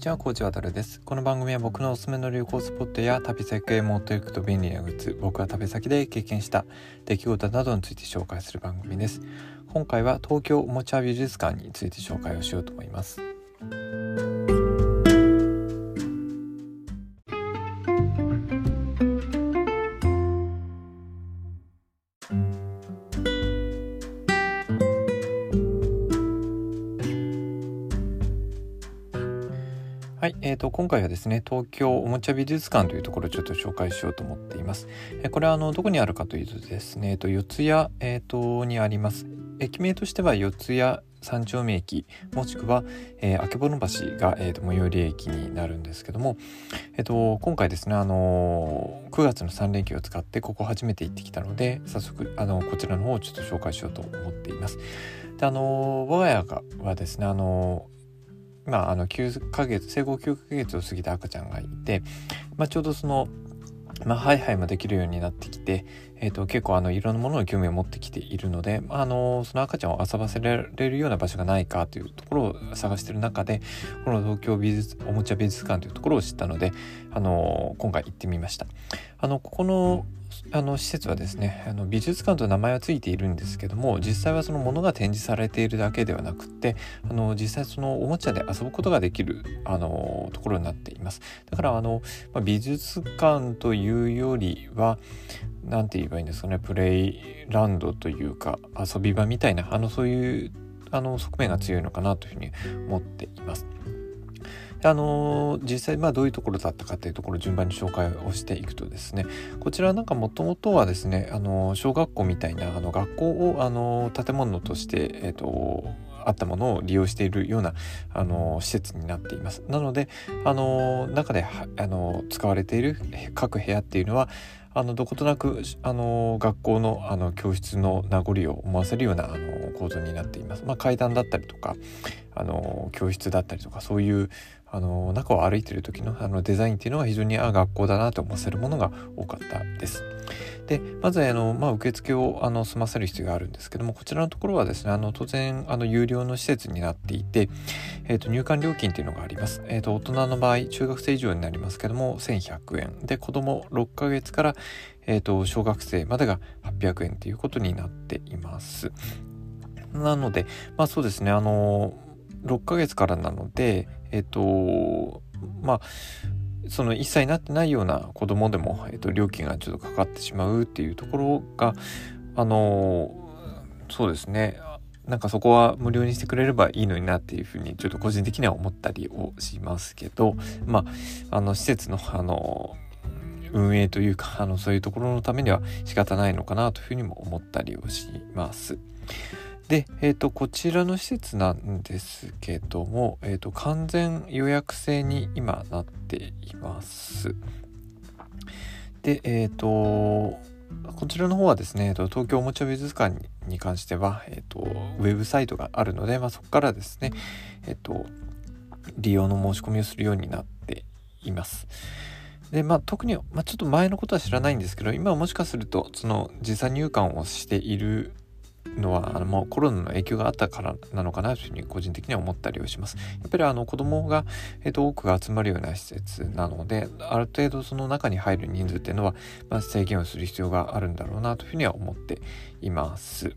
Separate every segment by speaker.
Speaker 1: にちは、コーチ渡です。この番組は僕のおすすめの旅行スポットや旅先へ持っていくと便利なグッズ、僕は旅先で経験した出来事などについて紹介する番組です。今回は東京おもちゃ美術館について紹介をしようと思います。はい、えーと、今回はですね東京おもちゃ美術館というところをちょっと紹介しようと思っています。えこれはあのどこにあるかというとですね、えー、と四谷、えーと、にあります。駅名としては四谷三丁目駅もしくは、えー、曙橋が、えーと、最寄り駅になるんですけども、えーと、今回ですね、あのー、9月の3連休を使ってここ初めて行ってきたので早速、あのこちらの方をちょっと紹介しようと思っています。であの我が家がはですね、あのまあ、あの9ヶ月生後9ヶ月を過ぎた赤ちゃんがいて、まあ、ちょうどそのまあ、ハイハイもできるようになってきて、えーと、結構あのいろんなものに興味を持ってきているので、あのその赤ちゃんを遊ばせられるような場所がないかというところを探してる中でこの東京美術おもちゃ美術館というところを知ったので、あの今回行ってみました。あのここのあの施設はですねあの美術館と名前は付いているんですけども実際はそのものが展示されているだけではなくってあの実際そのおもちゃで遊ぶことができるあのところになっていますだからあの、ま、美術館というよりは何て言えばいいんですかねプレイランドというか遊び場みたいなあのそういうあの側面が強いのかなというふうに思っています。あのー、実際まあどういうところだったかというところ順番に紹介をしていくとですねこちらなんかもともとはですね、あの、小学校みたいなあの学校を、あの、建物として、えーと、あったものを利用しているような、あの施設になっています。なので、あの中で、あの使われている各部屋っていうのはあのどことなくあの学校のあの教室の名残を思わせるようなあの構造になっています。まあ、階段だったりとかあの教室だったりとかそういうあの中を歩いてる時のあのデザインっていうのは非常にあ学校だなと思わせるものが多かったです。でまずあの、まあ、受付をあの済ませる必要があるんですけどもこちらのところはですねあの当然あの有料の施設になっていて、えー、と入館料金っていうのがあります、えー、と大人の場合中学生以上になりますけども1100円。で子供6ヶ月から、えー、と小学生までが800円ということになっています。なのでまあそうですねあの6ヶ月からなのでえっ、とまあその1歳になってないような子供でも、えっと、料金がちょっとかかってしまうっていうところがあのそうですねなんかそこは無料にしてくれればいいのになっていうふうにちょっと個人的には思ったりをしますけどまああの施設のあの運営というかあのそういうところのためには仕方ないのかなというふうにも思ったりをします。で、えーと、こちらの施設なんですけども、えーと、完全予約制に今なっています。で、えっ、ー、と、こちらの方はですね、東京おもちゃ美術館に関しては、えっ、ー、と、ウェブサイトがあるので、まあ、そこからですね、えっ、ー、と、利用の申し込みをするようになっています。で、まあ、特に、まあ、ちょっと前のことは知らないんですけど、今はもしかすると、その、時差入館をしているのはあのもうコロナの影響があったからなのかなというふうに個人的には思ったりをします。やっぱりあの子供が、えー、と多くが集まるような施設なのである程度その中に入る人数っていうのは、まあ、制限をする必要があるんだろうなというふうには思っています。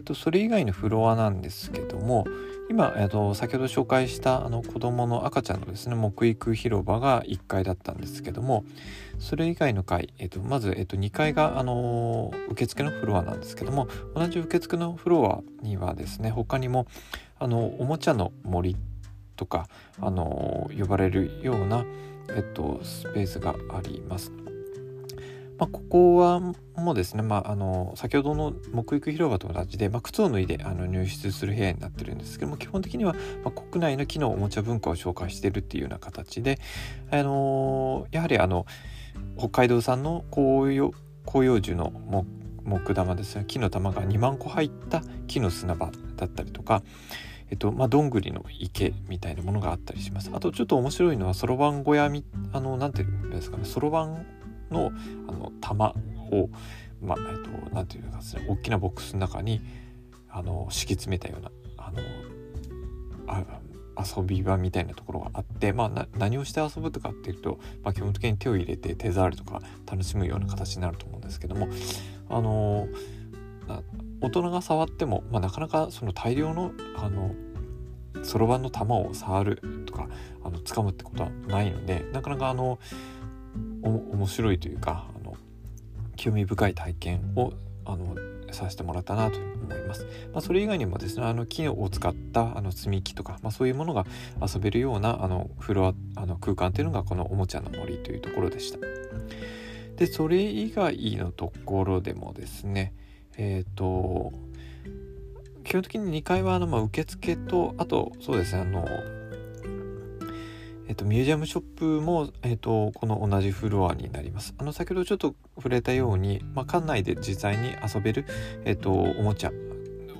Speaker 1: で、えっ、と、それ以外のフロアなんですけども、今、えっ、と、先ほど紹介したあの子供の赤ちゃんのですね、木育広場が1階だったんですけども、それ以外の階、えっ、と、まず、えっ、と、2階が、あの受付のフロアなんですけども、同じ受付のフロアにはですね、他にも、あの、おもちゃの森とか、あの呼ばれるような、えっと、スペースがあります。まあ、ここはもうですね、まあ、あの先ほどの木育広場と同じで、まあ、靴を脱いであの入室する部屋になってるんですけども基本的には、まあ、国内の木のおもちゃ文化を紹介してるっていうような形で、あのやはりあの北海道産の紅葉広葉樹の木玉ですね木の玉が2万個入った木の砂場だったりとか、えっとまあ、どんぐりの池みたいなものがあったりします。あとちょっと面白いのはそろばん小屋みあのなんていうんですかねそろばんのあの玉をまあえっとなんていうかですね大きなボックスの中にあの敷き詰めたようなあのあ遊び場みたいなところがあって、まあ、何をして遊ぶとかっていうと、まあ、基本的に手を入れて手触りとか楽しむような形になると思うんですけどもあの大人が触っても、まあ、なかなかその大量のあのそろばんの玉を触るとかあの掴むってことはないのでなかなかあの面白いというかあの興味深い体験をあのさせてもらったなと思います。まあ、それ以外にもですねあの木を使ったあの積み木とか、まあ、そういうものが遊べるようなあのフロアあの空間っていうのがこのおもちゃの森というところでした。でそれ以外のところでもですねえっ、ー、と基本的に2階はあの、まあ、受付とあとそうですねあのえっと、ミュージアムショップも、えっと、この同じフロアになります。あの先ほどちょっと触れたように、まあ、館内で実際に遊べる、えっと、おもちゃ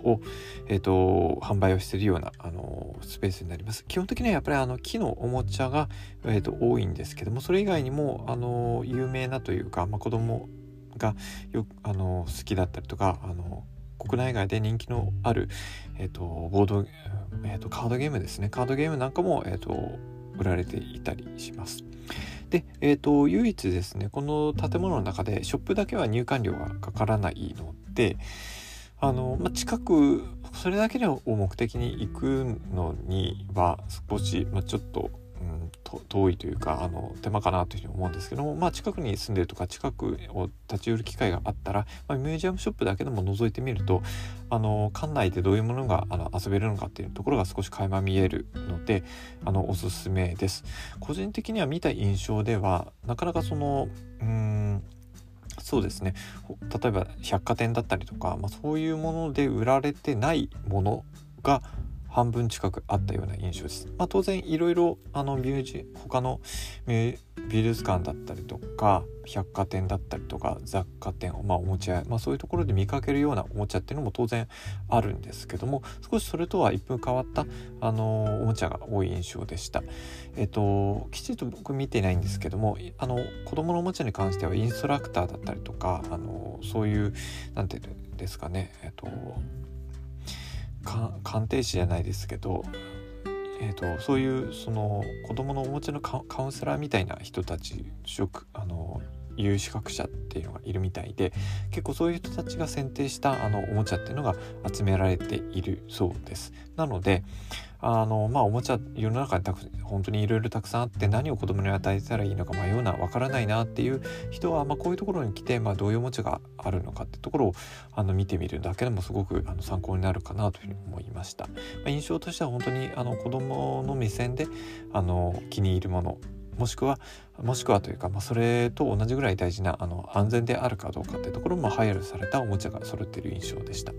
Speaker 1: を、えっと、販売をしているようなあのスペースになります。基本的にはやっぱりあの木のおもちゃが、えっと、多いんですけどもそれ以外にもあの有名なというか、まあ、子供がよくあの好きだったりとかあの国内外で人気のある、えーと、ボード、えーと、カードゲームですねカードゲームなんかも、えーと、売られていたりします。で、えー、と唯一ですねこの建物の中でショップだけは入館料がかからないのであの、まあ、近くそれだけを目的に行くのには少し、まあ、ちょっと遠いというかあの手間かなというふうに思うんですけども、まあ、近くに住んでるとか近くを立ち寄る機会があったら、まあ、ミュージアムショップだけでも覗いてみるとあの館内でどういうものがあの遊べるのかっていうところが少し垣間見えるのであのおすすめです。個人的には見た印象ではなかなかそのうんそうですね例えば百貨店だったりとか、まあ、そういうもので売られてないものが半分近くあったような印象です。まあ、当然いろいろあのミュージ他の美術館だったりとか百貨店だったりとか雑貨店、まあ、おもちゃ、まあ、そういうところで見かけるようなおもちゃっていうのも当然あるんですけども少しそれとは一風変わったあのおもちゃが多い印象でした。えっときちんと僕見てないんですけどもあの子供のおもちゃに関してはインストラクターだったりとかあのそういう何て言うんですかねえっと鑑定士じゃないですけど、えーと、そういうその子どものおもちゃのカウンセラーみたいな人たち職あの有資格者っていうのがいるみたいで結構そういう人たちが選定したあのおもちゃっていうのが集められているそうです。なのであのまあおもちゃ世の中にたく本当にいろいろたくさんあって何を子供に与えたらいいのか迷うなわからないなっていう人は、まあ、こういうところに来て、まあ、どういうおもちゃがあるのかってところをあの見てみるだけでもすごくあの参考になるかなというふうに思いました。まあ、印象としては本当にあの子供の目線であの気に入るものもしくはもしくはというか、まあ、それと同じぐらい大事なあの安全であるかどうかっていうところも配慮されたおもちゃが揃っている印象でした。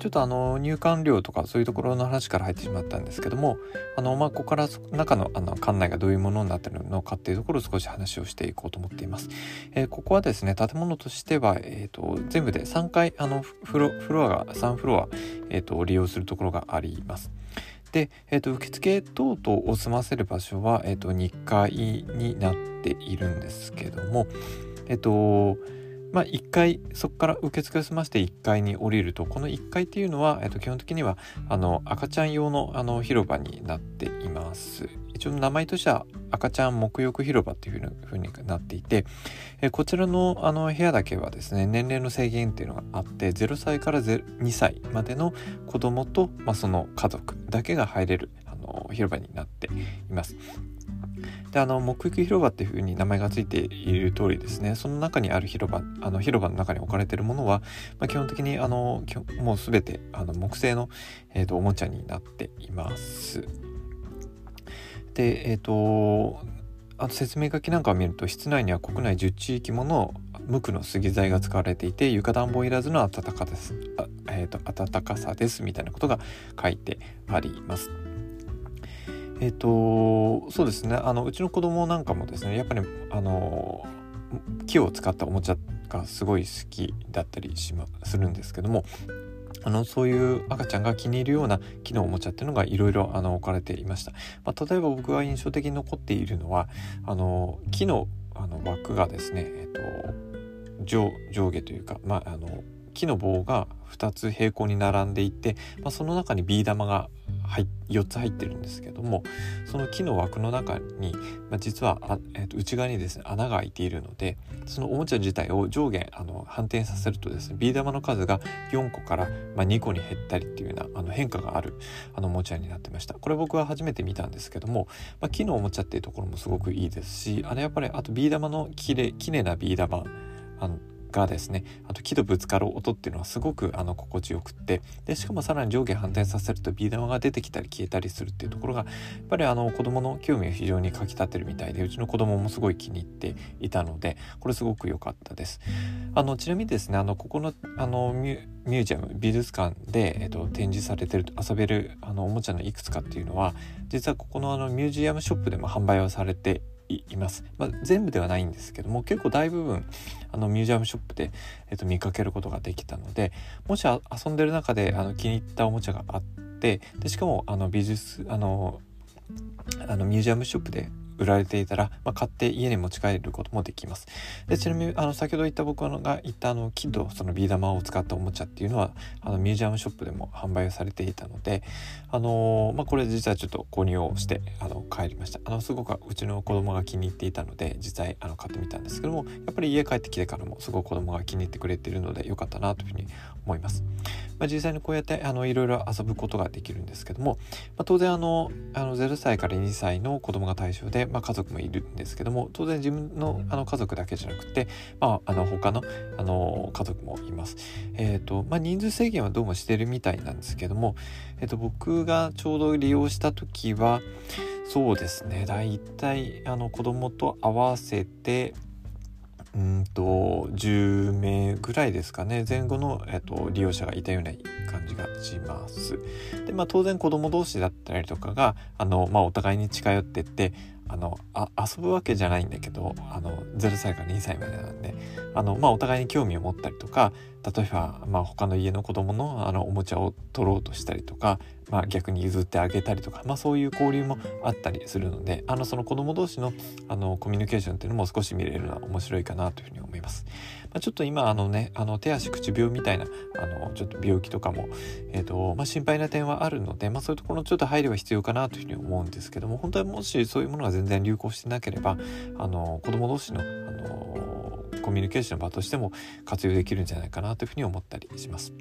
Speaker 1: ちょっとあの入館料とかそういうところの話から入ってしまったんですけどもあのまあここから中のあの館内がどういうものになってるのかっていうところを少し話をしていこうと思っています。えー、ここはですね建物としては、えーと、全部で3階あのフロフロアが3フロア、えーと、利用するところがあります。で、えーと、受付等々を済ませる場所は、えー、と2階になっているんですけどもえっ、ー、とまあ、1階そこから受付を済まして1階に降りるとこの1階っていうのは、えっと、基本的にはあの赤ちゃん用のあの広場になっています一応名前としては赤ちゃん沐浴広場っていうふうになっていて、えこちらのあの部屋だけはですね年齢の制限っていうのがあって0歳から2歳までの子供と、まあ、その家族だけが入れるあの広場になっています。であの木育広場っていう風に名前が付いている通りですねその中にある広場あの広場の中に置かれているものは、まあ、基本的にあのもう全てあの木製の、えーと、おもちゃになっています。でえっ、ー、とあと説明書きなんかを見ると室内には国内10地域もの無垢の杉材が使われていて床暖房いらずの暖かです、あえーと暖かさですみたいなことが書いてあります。えっ、ー、とそうですね。あのうちの子供なんかもですねやっぱりあの木を使ったおもちゃがすごい好きだったりしまするんですけどもあのそういう赤ちゃんが気に入るような木のおもちゃっていうのがいろいろ置かれていました、まあ、例えば僕が印象的に残っているのはあの木のあの枠がですね、えっと、上上下というか、まあ、あの木の棒が2つ平行に並んでいて、まあ、その中にビー玉が4つ入ってるんですけどもその木の枠の中に、まあ、実はあ、えー、と内側にですね穴が開いているのでそのおもちゃ自体を上下あの反転させるとですねビー玉の数が4個から、まあ、2個に減ったりっていうようなあの変化があるあのおもちゃになってました。これ僕は初めて見たんですけども、まあ、木のおもちゃっていうところもすごくいいですしあれやっぱりあとビー玉のきれきれいなビー玉あのがですねあと木とぶつかる音っていうのはすごくあの心地よくってでしかもさらに上下反転させるとビー玉が出てきたり消えたりするっていうところがやっぱりあの子供の興味を非常にかきたてるみたいでうちの子供もすごい気に入っていたのでこれすごく良かったです。あのちなみにですねあのここのあのミュージアム美術館で、えっと、展示されてる遊べるあのおもちゃのいくつかっていうのは実はここのあのミュージアムショップでも販売をされています、まあ、全部ではないんですけども結構大部分あのミュージアムショップで、えっと、見かけることができたのでもし遊んでる中であの気に入ったおもちゃがあってでしかもあの美術あのあのミュージアムショップで売られていたら、まあ、買って家に持ち帰ることもできます。でちなみにあの先ほど言った僕が言ったあの木とそのビー玉を使ったおもちゃっていうのはあのミュージアムショップでも販売されていたので、あのー、まあ、これ実はちょっと購入をしてあの帰りました。あのすごくうちの子供が気に入っていたので実際あの買ってみたんですけどもやっぱり家帰ってきてからもすごく子供が気に入ってくれているので良かったなというふうに思います。まあ、実際にこうやってあのいろいろ遊ぶことができるんですけども、まあ、当然あのあの0歳から2歳の子供が対象で、まあ、家族もいるんですけども当然自分のあの家族だけじゃなくて、まあ、あの他のあの家族もいます。えーとまあ、人数制限はどうもしてるみたいなんですけども、えー、と僕がちょうど利用した時はそうですね大体あの子供と合わせてうんと10名ぐらいですかね前後の、えっと、利用者がいたような感じがします。でまあ当然子供同士だったりとかがあの、まあ、お互いに近寄ってってあのあ遊ぶわけじゃないんだけどあの0歳から2歳までなんであの、まあ、お互いに興味を持ったりとか例えば、まあ、他の家の子供のあのおもちゃを取ろうとしたりとか、まあ、逆に譲ってあげたりとか、まあ、そういう交流もあったりするのであのその子供同士のあのコミュニケーションっていうのも少し見れるのは面白いかなというふうに思います。まあ、ちょっと今あのねあの手足口病みたいなあのちょっと病気とかも、えーとまあ、心配な点はあるので、まあ、そういうところのちょっと配慮は必要かなというふうに思うんですけども本当はもしそういうものが全然流行してなければあの子供同士のあのコミュニケーションの場としても活用できるんじゃないかなというふうに思ったりします。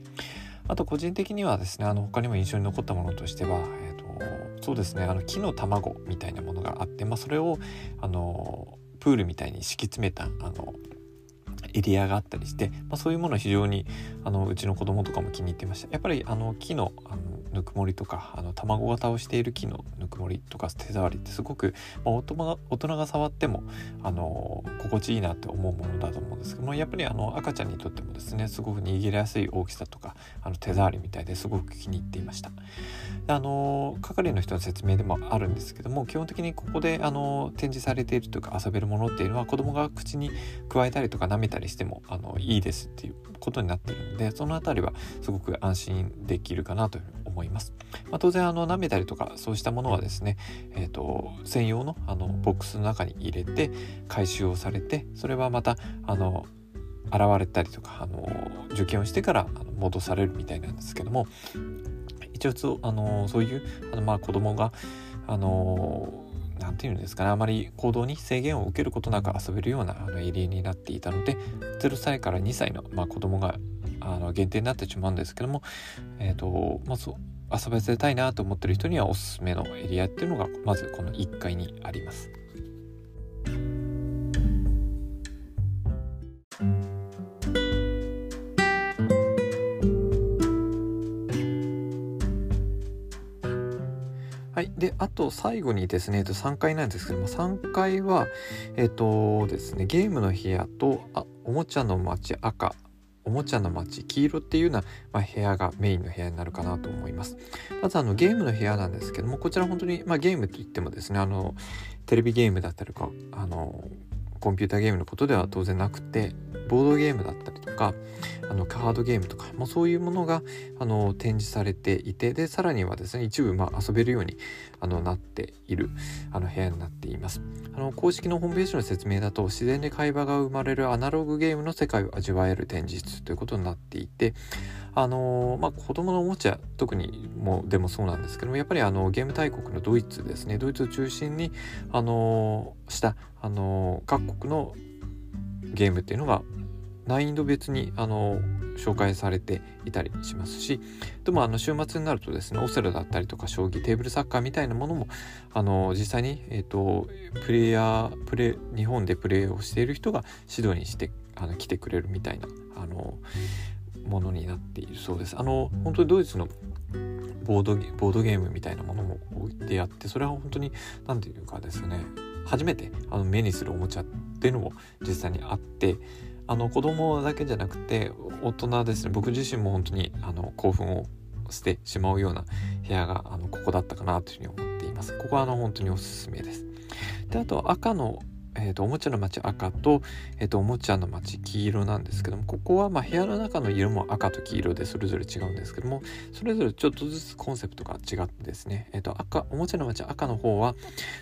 Speaker 1: あと個人的にはですねあの他にも印象に残ったものとしては、えーと、そうですねあの木の卵みたいなものがあって、まあ、それをあのプールみたいに敷き詰めたあのエリアがあったりして、まあ、そういうもの非常にあのうちの子供とかも気に入ってました。やっぱりあの木のあのぬくもりとかあの卵型をしている木のぬくもりとか手触りってすごく、まあ、大人が大人が触ってもあの心地いいなって思うものだと思うんですけどもやっぱりあの赤ちゃんにとってもですねすごく握りやすい大きさとかあの手触りみたいですごく気に入っていました。あの係の人の説明でもあるんですけども基本的にここであの展示されているというか遊べるものっていうのは子供が口に加えたりとか舐めたりりしてもあのいいですっていうことになってるんでその辺りはすごく安心できるかなという思います。まあ、当然あの舐めたりとかそうしたものはですね、えーと、専用のあのボックスの中に入れて回収をされてそれはまたあの洗われたりとかあの受験をしてからあの戻されるみたいなんですけども一応あのそういうあのまあ子供があの何て言うんですかねあまり行動に制限を受けることなく遊べるようなあのエリアになっていたので0歳から2歳の、まあ、子供があの限定になってしまうんですけども、えーとまあ、そう遊ばせたいなと思ってる人にはおすすめのエリアっていうのがまずこの1階にあります。であと最後にですね、えっと、3階なんですけども3階はえっとですねゲームの部屋とあおもちゃの街赤おもちゃの街黄色っていうような、まあ、部屋がメインの部屋になるかなと思います。まずあのゲームの部屋なんですけどもこちら本当に、まあ、ゲームといってもですねあのテレビゲームだったりとかあのコンピューターゲームのことでは当然なくてボードゲームだったりとかあのカードゲームとか、まあ、そういうものがあの展示されていてでさらにはですね一部まあ遊べるようにあのなっているあの部屋になっています。あの公式のホームページの説明だと自然で会話が生まれるアナログゲームの世界を味わえる展示室ということになっていてあのまあ、子供のおもちゃ特にもでもそうなんですけどもやっぱりあのゲーム大国のドイツですね。ドイツを中心にあのしたあの各国のゲームっていうのが難易度別にあの紹介されていたりしますしでもあの週末になるとですねオセロだったりとか将棋テーブルサッカーみたいなものもあの実際に、えーと、プレイヤープレ日本でプレーをしている人が指導にしてあの来てくれるみたいなあのものになっているそうです。あの本当にドイツのボードボードゲームみたいなものも置いてあってそれは本当に何て言うかですね初めてあの目にするおもちゃっていうのも実際にあってあの子供だけじゃなくて大人ですね。僕自身も本当にあの興奮をしてしまうような部屋があのここだったかなというふうに思っています。ここはあの本当におすすめです。であと赤のえーと、おもちゃの街赤と,、えーと、おもちゃの街黄色なんですけどもここはま部屋の中の色も赤と黄色でそれぞれ違うんですけどもそれぞれちょっとずつコンセプトが違ってですね、えーと、赤おもちゃの街赤の方は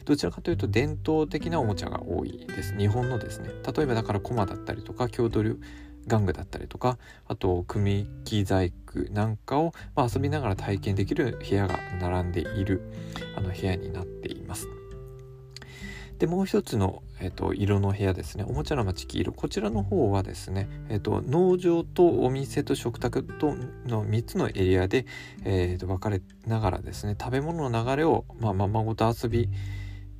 Speaker 1: どちらかというと伝統的なおもちゃが多いです日本のですね例えばだからコマだったりとか郷土流玩具だったりとかあと組木細工なんかを、まあ、遊びながら体験できる部屋が並んでいるあの部屋になっています。でもう一つの、えーと、色の部屋ですねおもちゃの街黄色こちらの方はですね、えーと、農場とお店と食卓との3つのエリアで、えーと、分かれながらですね食べ物の流れを、まあ、ままごと遊び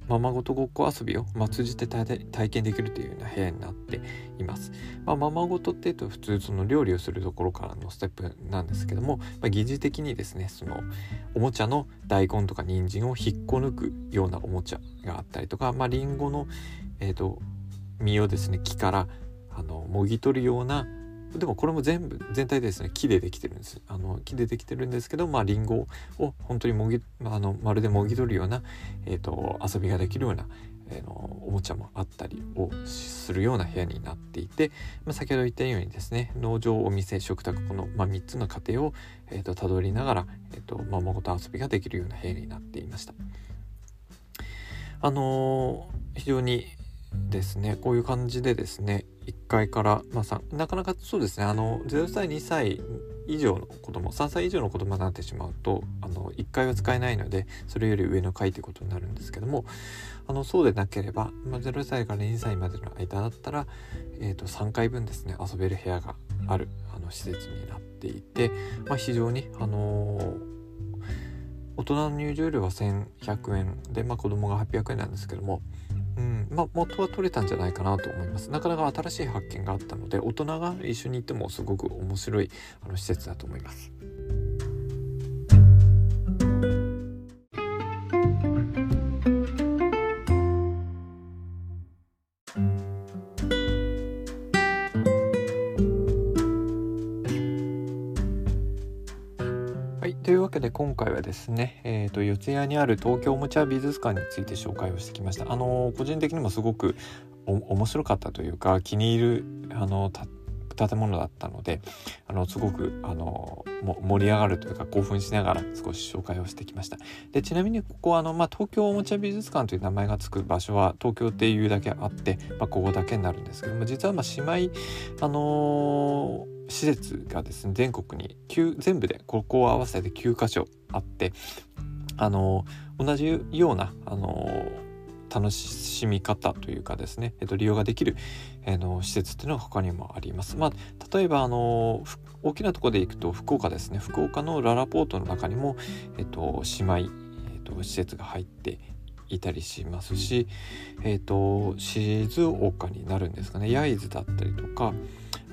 Speaker 1: ままごとごっこ遊びを、まあ、通じて体験できるというような部屋になっています。まあ、ままごとっていうと普通その料理をするところからのステップなんですけども、まあ、疑似的にですねそのおもちゃの大根とか人参を引っこ抜くようなおもちゃがあったりとか、まあ、リンゴの、えーと、実をですね木からあのもぎ取るようなでもこれも全部全体ですね木でできてるんですあの木でできてるんですけどまあリンゴを本当にもぎあのまるでもぎ取るような、えーと、遊びができるような、えー、のおもちゃもあったりをするような部屋になっていて、まあ、先ほど言ったようにですね農場お店食卓この、まあ、3つの過程を、えーと、たどりながら、えーと、ままごと遊びができるような部屋になっていました。あのー、非常にですね。こういう感じでですね1階から、まあ、なかなかそうですね。あの0歳2歳以上の子供3歳以上の子供になってしまうとあの1階は使えないのでそれより上の階ということになるんですけどもあのそうでなければ、まあ、0歳から2歳までの間だったら、えー、と3階分ですね遊べる部屋があるあの施設になっていて、まあ、非常に、あのー、大人の入場料は1100円で、まあ、子供が800円なんですけどもうん。まあ、元は取れたんじゃないかなと思います。なかなか新しい発見があったので大人が一緒に行ってもすごく面白いあの施設だと思います。けで今回はですね、えーと、四谷にある東京おもちゃ美術館について紹介をしてきました。あの個人的にもすごく面白かったというか気に入るあの建物だったのであのすごくあの盛り上がるというか興奮しながら少し紹介をしてきましたでちなみにここはあの、まあ、東京おもちゃ美術館という名前が付く場所は東京っていうだけあって、まあ、ここだけになるんですけども実はまあ姉妹あのー施設がですね全国に9全部でここを合わせて9箇所あってあの同じようなあの楽しみ方というかですね、えっと、利用ができる、えー、の施設っていうのは他にもあります。まあ、例えばあの大きなとこで行くと福岡ですね福岡のララポートの中にも、えっと、姉妹、えっと、施設が入っていたりしますし、えっと、静岡になるんですかね焼津だったりとか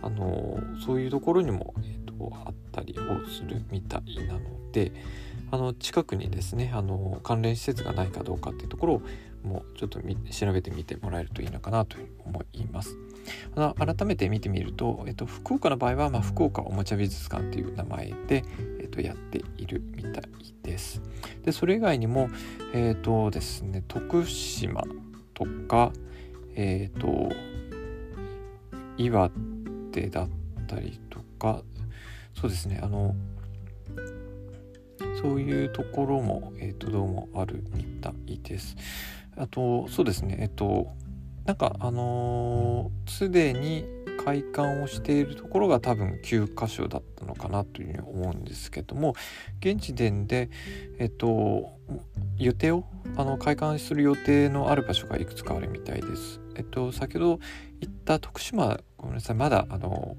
Speaker 1: あのそういうところにも、えーと、あったりをするみたいなのであの近くにですねあの関連施設がないかどうかっていうところを、もうちょっと調べてみてもらえるといいのかなと思います。あの改めて見てみると、えっと、福岡の場合は、まあ、福岡おもちゃ美術館という名前で、えっと、やっているみたいです。でそれ以外にも、えっとですね、徳島とか、えっと岩手だったりとかそうですねあのそういうところも、えーと、どうもあるみたいです。あとそうですねえっ、となんかあのす、ー、でに開館をしているところが多分9箇所だったのかなというふうに思うんですけども現時点でえっと予定をあの開館する予定のある場所がいくつかあるみたいです。えっと先ほど言った徳島ごめんなさい。まだあの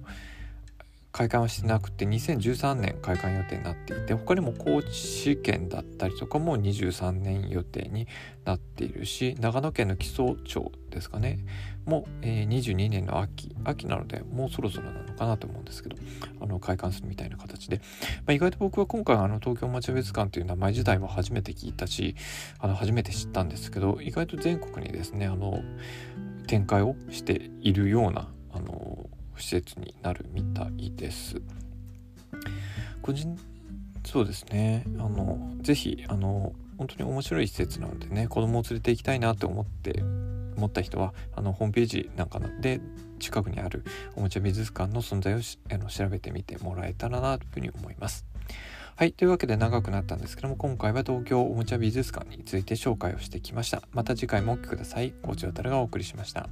Speaker 1: 開館はしてなくて2013年開館予定になっていて他にも高知県だったりとかも23年予定になっているし長野県の木曽町ですかねも、えー、22年の秋秋なのでもうそろそろなのかなと思うんですけどあの開館するみたいな形で、まあ、意外と僕は今回あの東京町別館という名前自体も初めて聞いたしあの初めて知ったんですけど意外と全国にですねあの展開をしているようなあの施設になるみたいです。個人そうですねあのぜひあの本当に面白い施設なのでね子供を連れて行きたいなって思って思った人はあのホームページなんかで近くにあるおもちゃ美術館の存在をあの調べてみてもらえたらなというふうに思います。はい。というわけで長くなったんですけども、今回は東京おもちゃ美術館について紹介をしてきました。また次回もお聴きください。ごちおたるがお送りしました。